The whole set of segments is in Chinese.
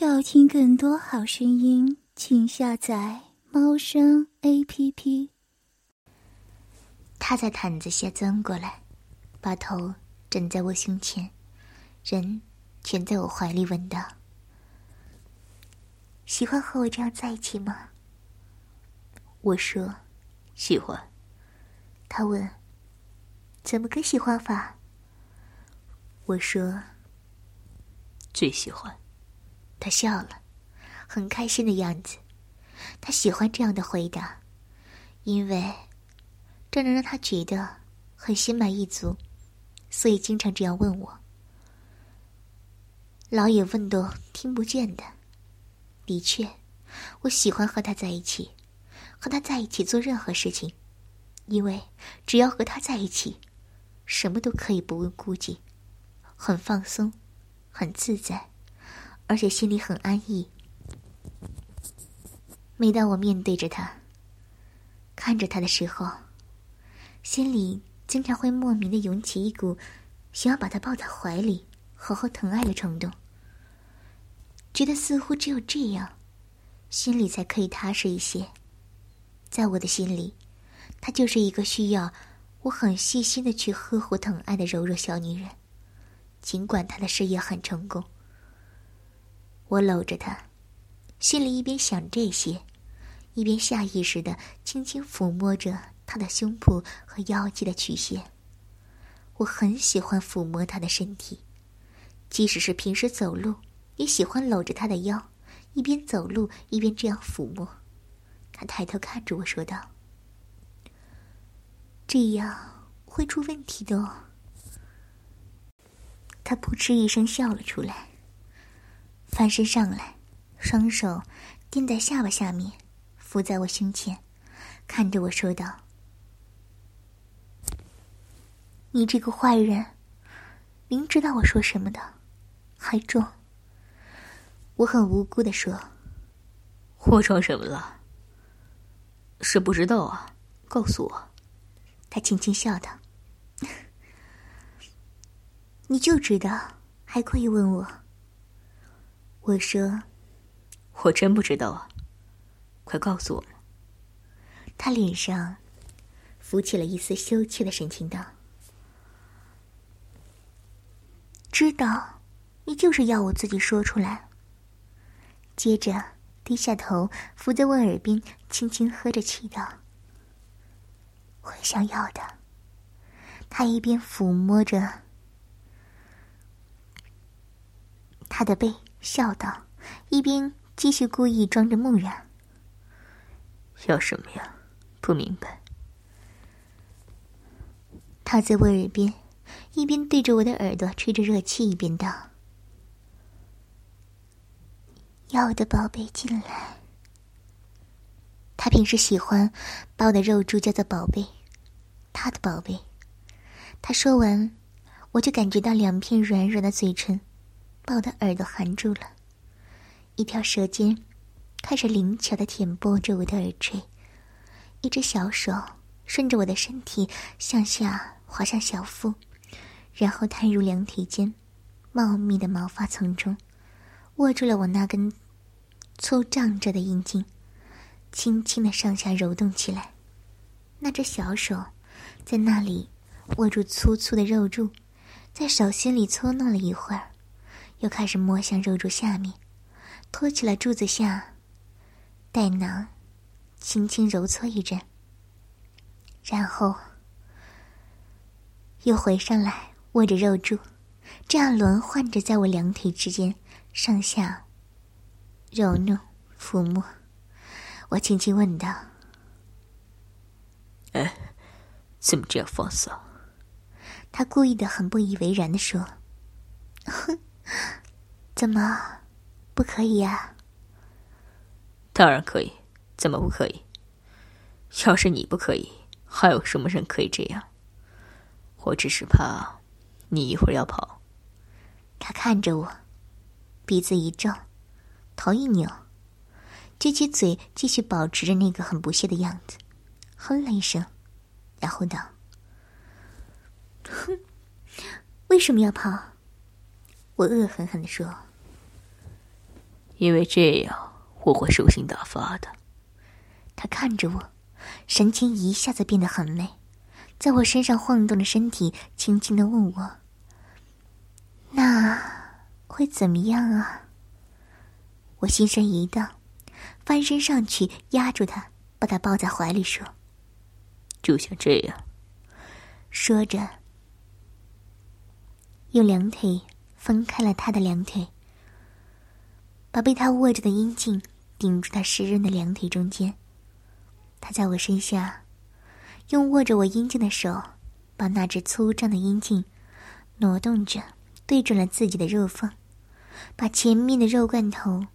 要听更多好声音，请下载猫声 A P P。他在毯子下钻过来，把头枕在我胸前，人蜷在我怀里，问道：“喜欢和我这样在一起吗？”我说：“喜欢。”他问：“怎么个喜欢法？”我说：“最喜欢。”他笑了，很开心的样子。他喜欢这样的回答，因为这能让他觉得很心满意足，所以经常这样问我。老也问都听不见的。的确，我喜欢和他在一起，和他在一起做任何事情，因为只要和他在一起，什么都可以不问顾忌，很放松，很自在。而且心里很安逸。每当我面对着他，看着他的时候，心里经常会莫名的涌起一股想要把他抱在怀里，好好疼爱的冲动。觉得似乎只有这样，心里才可以踏实一些。在我的心里，她就是一个需要我很细心的去呵护疼爱的柔弱小女人。尽管她的事业很成功。我搂着他，心里一边想这些，一边下意识的轻轻抚摸着他的胸脯和腰际的曲线。我很喜欢抚摸他的身体，即使是平时走路，也喜欢搂着他的腰，一边走路一边这样抚摸。他抬头看着我说道：“这样会出问题的。”哦。”他扑哧一声笑了出来。翻身上来，双手垫在下巴下面，伏在我胸前，看着我说道：“你这个坏人，明知道我说什么的，还装。”我很无辜的说：“我装什么了？是不知道啊，告诉我。”他轻轻笑道：“你就知道，还故意问我。”我说：“我真不知道啊，快告诉我嘛。”他脸上浮起了一丝羞怯的神情，道：“知道，你就是要我自己说出来。”接着低下头，伏在我耳边，轻轻呵着气道：“我想要的。”他一边抚摸着他的背。笑道，一边继续故意装着木然。要什么呀？不明白。他在我耳边，一边对着我的耳朵吹着热气，一边道：“要我的宝贝进来。”他平时喜欢把我的肉珠叫做宝贝，他的宝贝。他说完，我就感觉到两片软软的嘴唇。把我的耳朵含住了，一条舌尖开始灵巧的舔剥着我的耳垂，一只小手顺着我的身体向下滑向小腹，然后探入两腿间茂密的毛发丛中，握住了我那根粗胀着的阴茎，轻轻的上下揉动起来。那只小手在那里握住粗粗的肉柱，在手心里搓弄了一会儿。又开始摸向肉柱下面，托起了柱子下，带囊，轻轻揉搓一阵，然后又回上来握着肉柱，这样轮换着在我两腿之间上下揉弄抚摸。我轻轻问道：“哎，怎么这样放肆？”他故意的很不以为然的说：“哼。” 怎么，不可以呀？当然可以，怎么不可以？要是你不可以，还有什么人可以这样？我只是怕你一会儿要跑。他看着我，鼻子一皱，头一扭，撅起嘴，继续保持着那个很不屑的样子，哼了一声，然后道：“哼，为什么要跑？”我恶狠狠地说：“因为这样我会兽性大发的。他看着我，神情一下子变得很美，在我身上晃动着身体，轻轻的问我：“那会怎么样啊？”我心神一荡，翻身上去压住他，把他抱在怀里说：“就像这样。”说着，用两腿分开了他的两腿，把被他握着的阴茎顶住他湿润的两腿中间。他在我身下，用握着我阴茎的手，把那只粗壮的阴茎挪动着，对准了自己的肉缝，把前面的肉罐头。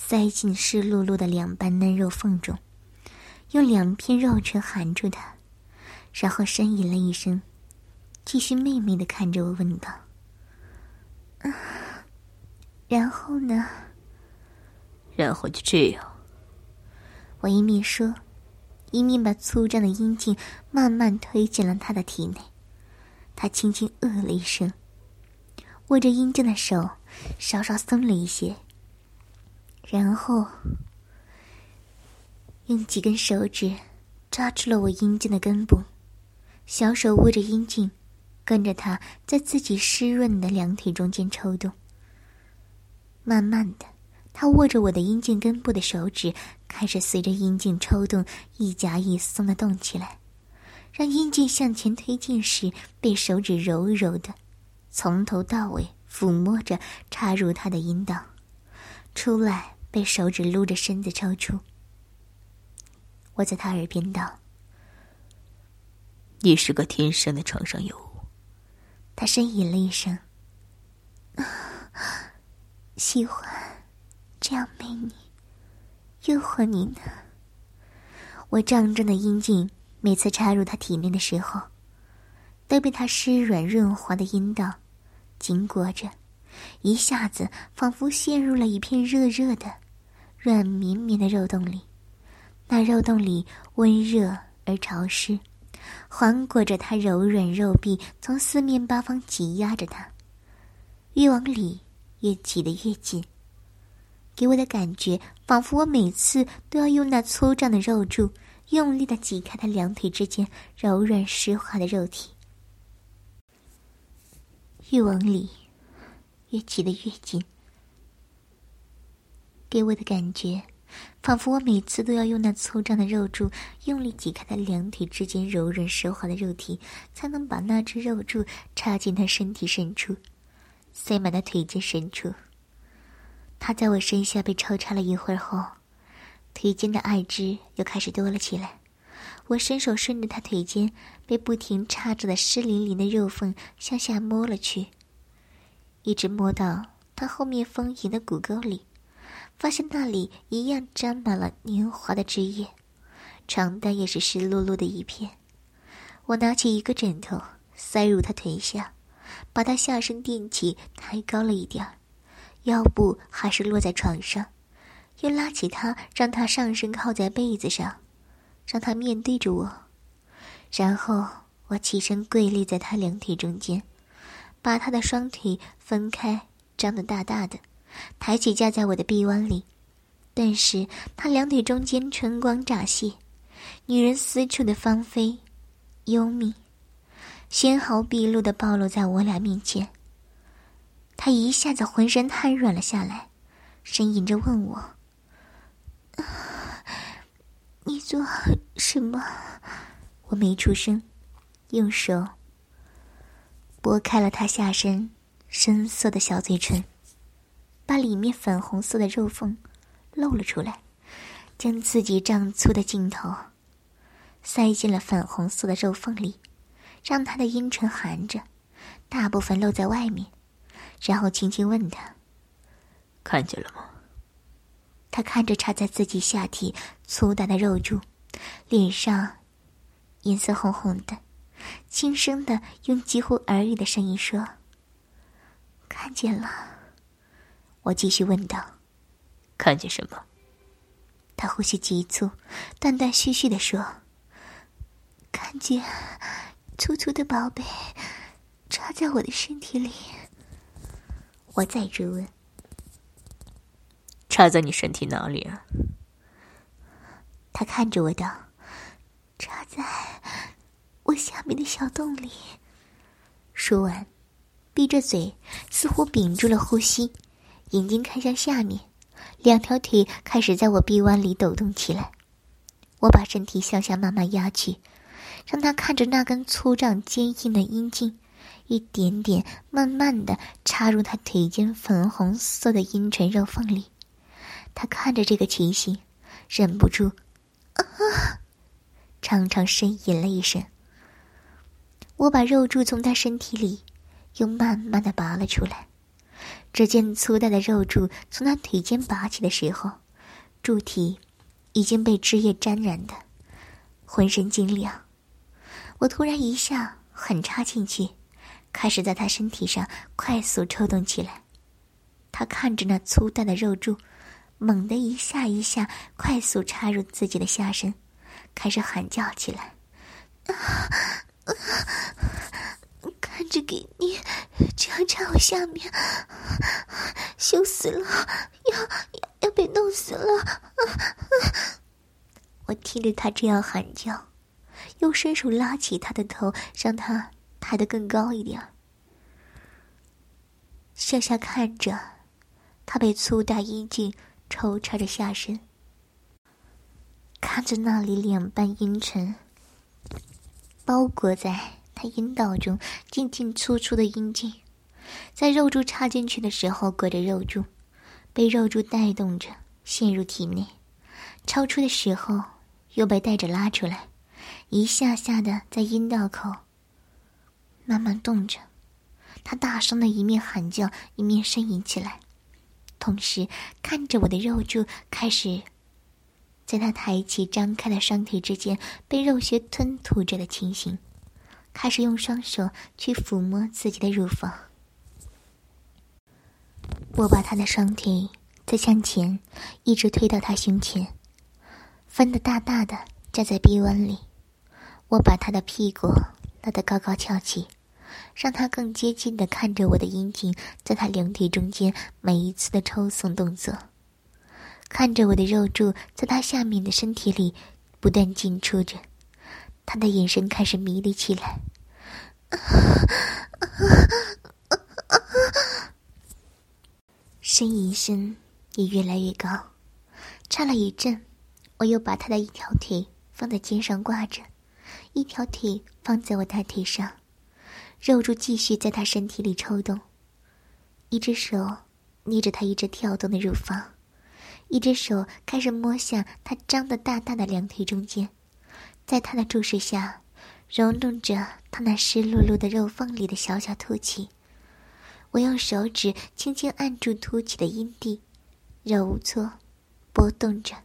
塞进湿漉漉的两瓣嫩肉缝中，用两片肉唇含住它，然后呻吟了一声，继续媚媚的看着我问道：“ 然后呢？”“然后就这样。”我一面说，一面把粗壮的阴茎慢慢推进了他的体内。他轻轻呃了一声，握着阴茎的手稍稍松了一些。然后，用几根手指抓住了我阴茎的根部，小手握着阴茎，跟着他在自己湿润的两腿中间抽动。慢慢的，他握着我的阴茎根部的手指开始随着阴茎抽动一夹一松的动起来，让阴茎向前推进时被手指柔柔的从头到尾抚摸着插入他的阴道，出来。被手指撸着身子抽出，我在他耳边道：“你是个天生的床上尤物。”他呻吟了一声：“喜欢这样美你，诱惑你呢。”我胀胀的阴茎每次插入他体内的时候，都被他湿软润滑的阴道紧裹着。一下子，仿佛陷入了一片热热的、软绵绵的肉洞里。那肉洞里温热而潮湿，环裹着他柔软肉壁，从四面八方挤压着他。越往里，越挤得越紧，给我的感觉仿佛我每次都要用那粗壮的肉柱用力的挤开他两腿之间柔软湿滑的肉体。越往里。越挤得越紧，给我的感觉，仿佛我每次都要用那粗壮的肉柱用力挤开他两腿之间柔软湿滑的肉体，才能把那只肉柱插进他身体深处，塞满他腿间深处。他在我身下被抽插了一会儿后，腿间的爱汁又开始多了起来。我伸手顺着他腿间被不停插着的湿淋淋的肉缝向下摸了去。一直摸到他后面丰盈的骨沟里，发现那里一样沾满了年华的汁液，床单也是湿漉漉的一片。我拿起一个枕头塞入他腿下，把他下身垫起，抬高了一点儿，腰部还是落在床上，又拉起他，让他上身靠在被子上，让他面对着我，然后我起身跪立在他两腿中间。把他的双腿分开，张得大大的，抬起架在我的臂弯里。顿时，他两腿中间春光乍泄，女人私处的芳菲、幽密，纤毫毕露的暴露在我俩面前。他一下子浑身瘫软了下来，呻吟着问我：“你做什么？”我没出声，用手。拨开了他下身深色的小嘴唇，把里面粉红色的肉缝露了出来，将自己胀粗的镜头塞进了粉红色的肉缝里，让他的阴唇含着，大部分露在外面，然后轻轻问他：“看见了吗？”他看着插在自己下体粗大的肉柱，脸上颜色红红的。轻声的用几乎耳语的声音说：“看见了。”我继续问道：“看见什么？”他呼吸急促，断断续续的说：“看见粗粗的宝贝插在我的身体里。”我再追问：“插在你身体哪里啊？他看着我道：“插在我下面的小洞里。”说完，闭着嘴，似乎屏住了呼吸，眼睛看向下面，两条腿开始在我臂弯里抖动起来。我把身体向下慢慢压去，让他看着那根粗壮坚硬的阴茎，一点点慢慢的插入他腿间粉红色的阴唇肉缝里。他看着这个情形，忍不住。啊！长长呻吟了一声。我把肉柱从他身体里又慢慢的拔了出来。只见粗大的肉柱从他腿间拔起的时候，柱体已经被汁液沾染的浑身晶亮。我突然一下狠插进去，开始在他身体上快速抽动起来。他看着那粗大的肉柱。猛地一下一下，快速插入自己的下身，开始喊叫起来：“啊啊！看着给你这样插我下面，羞死了，要要要被弄死了！”我听着他这样喊叫，又伸手拉起他的头，让他抬得更高一点，向下看着他被粗大阴茎。抽插着下身，看着那里两半阴唇包裹在他阴道中进进出出的阴茎，在肉柱插进去的时候裹着肉柱，被肉柱带动着陷入体内，超出的时候又被带着拉出来，一下下的在阴道口慢慢动着。他大声的一面喊叫，一面呻吟起来。同时看着我的肉柱开始，在他抬起、张开的双腿之间被肉穴吞吐着的情形，开始用双手去抚摸自己的乳房。我把他的双腿再向前，一直推到他胸前，分得大大的站在臂弯里。我把他的屁股拉得高高翘起。让他更接近的看着我的阴茎，在他两腿中间每一次的抽送动作，看着我的肉柱在他下面的身体里不断进出着，他的眼神开始迷离起来，呻吟声也越来越高。插了一阵，我又把他的一条腿放在肩上挂着，一条腿放在我大腿上。肉柱继续在他身体里抽动，一只手捏着他一直跳动的乳房，一只手开始摸向他张得大大的两腿中间，在他的注视下，揉弄着他那湿漉漉的肉缝里的小小凸起。我用手指轻轻按住凸起的阴蒂，揉搓、拨动着，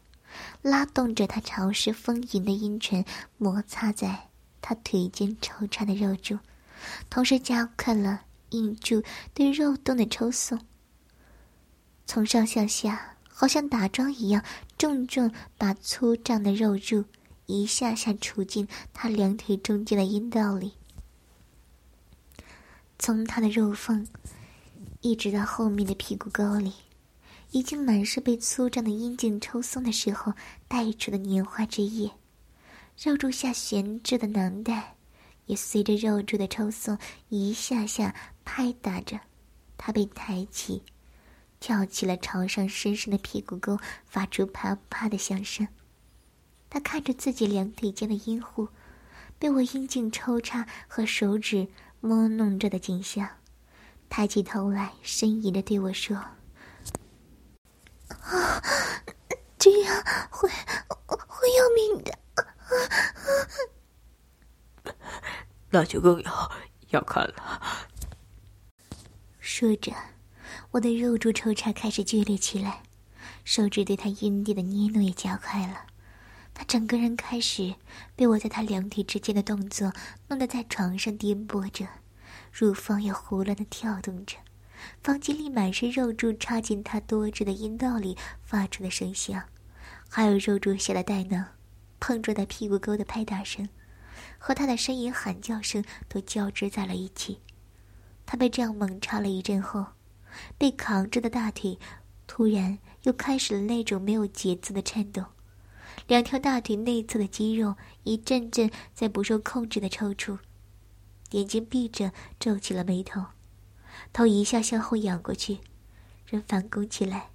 拉动着他潮湿丰盈的阴唇，摩擦在他腿间抽插的肉柱。同时加快了印柱对肉洞的抽送，从上向下，好像打桩一样，重重把粗壮的肉柱一下下杵进他两腿中间的阴道里。从他的肉缝，一直到后面的屁股沟里，已经满是被粗壮的阴茎抽松的时候带出的年华之液，肉柱下悬着的囊袋。也随着肉柱的抽送，一下下拍打着，他被抬起，跳起了朝上深深的屁股沟，发出啪啪的响声。他看着自己两腿间的阴户，被我阴茎抽插和手指摸弄着的景象，抬起头来，呻吟的对我说：“啊，这样会会要命的。”那就更要要看了。说着，我的肉柱抽插开始剧烈起来，手指对他阴蒂的捏弄也加快了。他整个人开始被我在他两腿之间的动作弄得在床上颠簸着，乳房也胡乱的跳动着，房间里满是肉柱插进他多汁的阴道里发出的声响，还有肉柱下的带囊碰撞在屁股沟的拍打声。和他的呻吟喊叫声都交织在了一起。他被这样猛插了一阵后，被扛着的大腿突然又开始了那种没有节奏的颤动，两条大腿内侧的肌肉一阵阵在不受控制的抽搐，眼睛闭着，皱起了眉头，头一下向后仰过去，人反弓起来，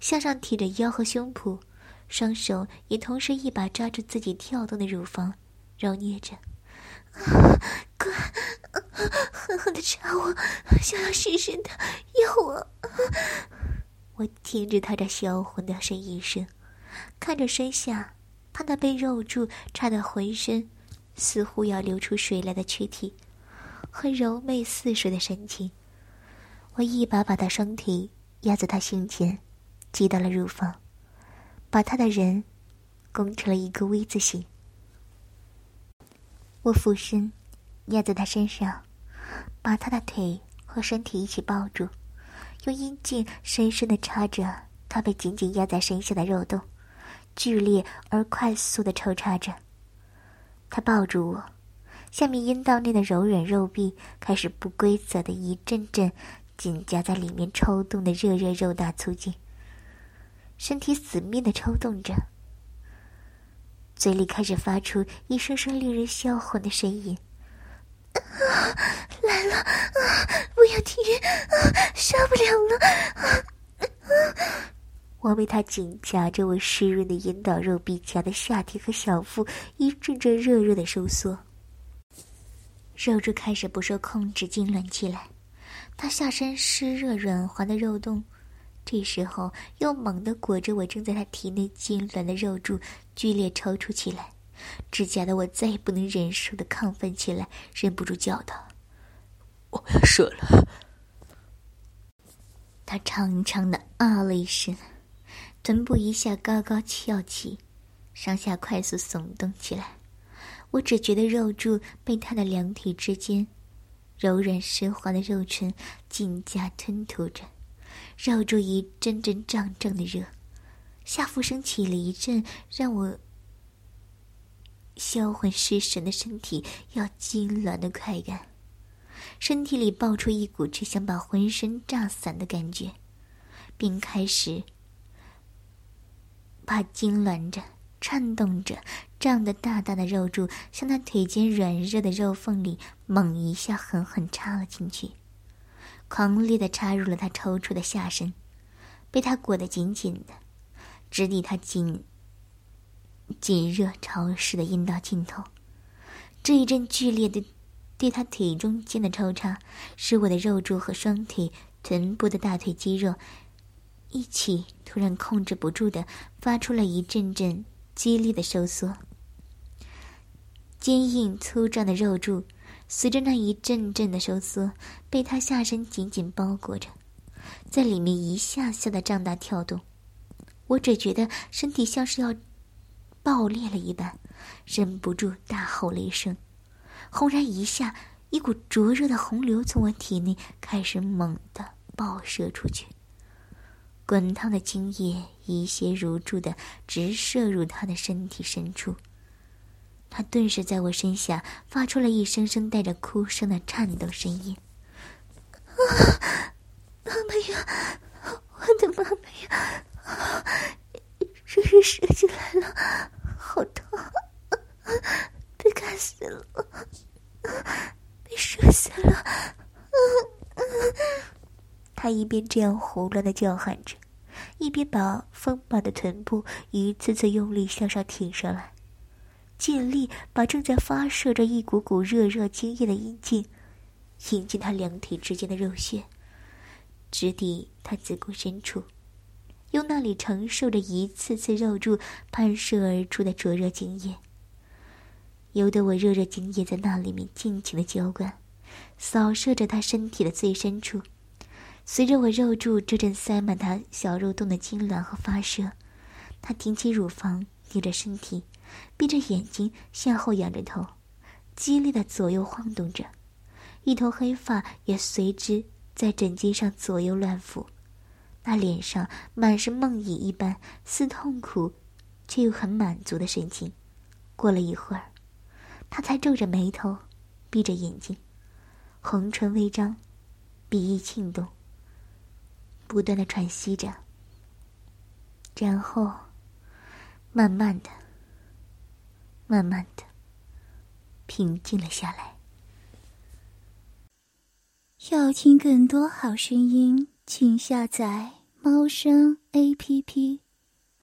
向上提着腰和胸脯，双手也同时一把抓住自己跳动的乳房，揉捏着。啊快，狠狠的插我，想要深深的，要我。我听着他这销魂的呻吟声，看着身下他那被肉柱插得浑身似乎要流出水来的躯体，和柔媚似水的神情，我一把把他双腿压在他胸前，挤到了乳房，把他的人拱成了一个 V 字形。我俯身，压在他身上，把他的腿和身体一起抱住，用阴茎深深的插着他被紧紧压在身下的肉洞，剧烈而快速的抽插着。他抱住我，下面阴道内的柔软肉壁开始不规则的一阵阵紧夹在里面抽动的热热肉大粗劲，身体死命的抽动着。嘴里开始发出一声声令人销魂的呻吟，来了，不要停，受不了了！我被他紧夹着我湿润的阴道肉壁夹的下体和小腹一阵阵热热的收缩，肉柱开始不受控制痉挛起来，他下身湿热软滑的肉洞。这时候，又猛地裹着我正在他体内痉挛的肉柱，剧烈抽搐起来，只夹得我再也不能忍受的亢奋起来，忍不住叫道：“我要射了！”他长长的啊了一声，臀部一下高高翘起，上下快速耸动起来。我只觉得肉柱被他的两腿之间柔软湿滑的肉唇紧夹吞吐着。肉柱一阵阵胀胀的热，下腹升起了一阵让我销魂失神的身体要痉挛的快感，身体里爆出一股只想把浑身炸散的感觉，并开始把痉挛着、颤动着、胀得大大的肉柱向他腿间软热的肉缝里猛一下狠狠插了进去。狂烈的插入了他抽搐的下身，被他裹得紧紧的，直抵他紧、紧热潮湿的阴道尽头。这一阵剧烈的对他腿中间的抽插，使我的肉柱和双腿、臀部的大腿肌肉一起突然控制不住的发出了一阵阵激烈的收缩，坚硬粗壮的肉柱。随着那一阵阵的收缩，被他下身紧紧包裹着，在里面一下下的胀大跳动。我只觉得身体像是要爆裂了一般，忍不住大吼了一声。轰然一下，一股灼热的洪流从我体内开始猛地爆射出去，滚烫的精液一泻如注的直射入他的身体深处。他顿时在我身下发出了一声声带着哭声的颤抖声音：“啊，妈妈呀，我的妈妈呀，这是射进来了，好痛，被干死了，被射死了！”他一边这样胡乱的叫喊着，一边把丰满的臀部一次次用力向上挺上来。尽力把正在发射着一股股热热精液的阴茎引进他两腿之间的肉穴，直抵他子宫深处，用那里承受着一次次肉柱喷射而出的灼热精液，由得我热热精液在那里面尽情的浇灌，扫射着他身体的最深处。随着我肉柱这阵塞满他小肉洞的痉挛和发射，他挺起乳房，扭着身体。闭着眼睛，向后仰着头，激烈的左右晃动着，一头黑发也随之在枕巾上左右乱拂。那脸上满是梦呓一般，似痛苦，却又很满足的神情。过了一会儿，他才皱着眉头，闭着眼睛，红唇微张，鼻翼轻动，不断的喘息着。然后慢慢的、慢慢的平静了下来。要听更多好声音，请下载猫声 A P P。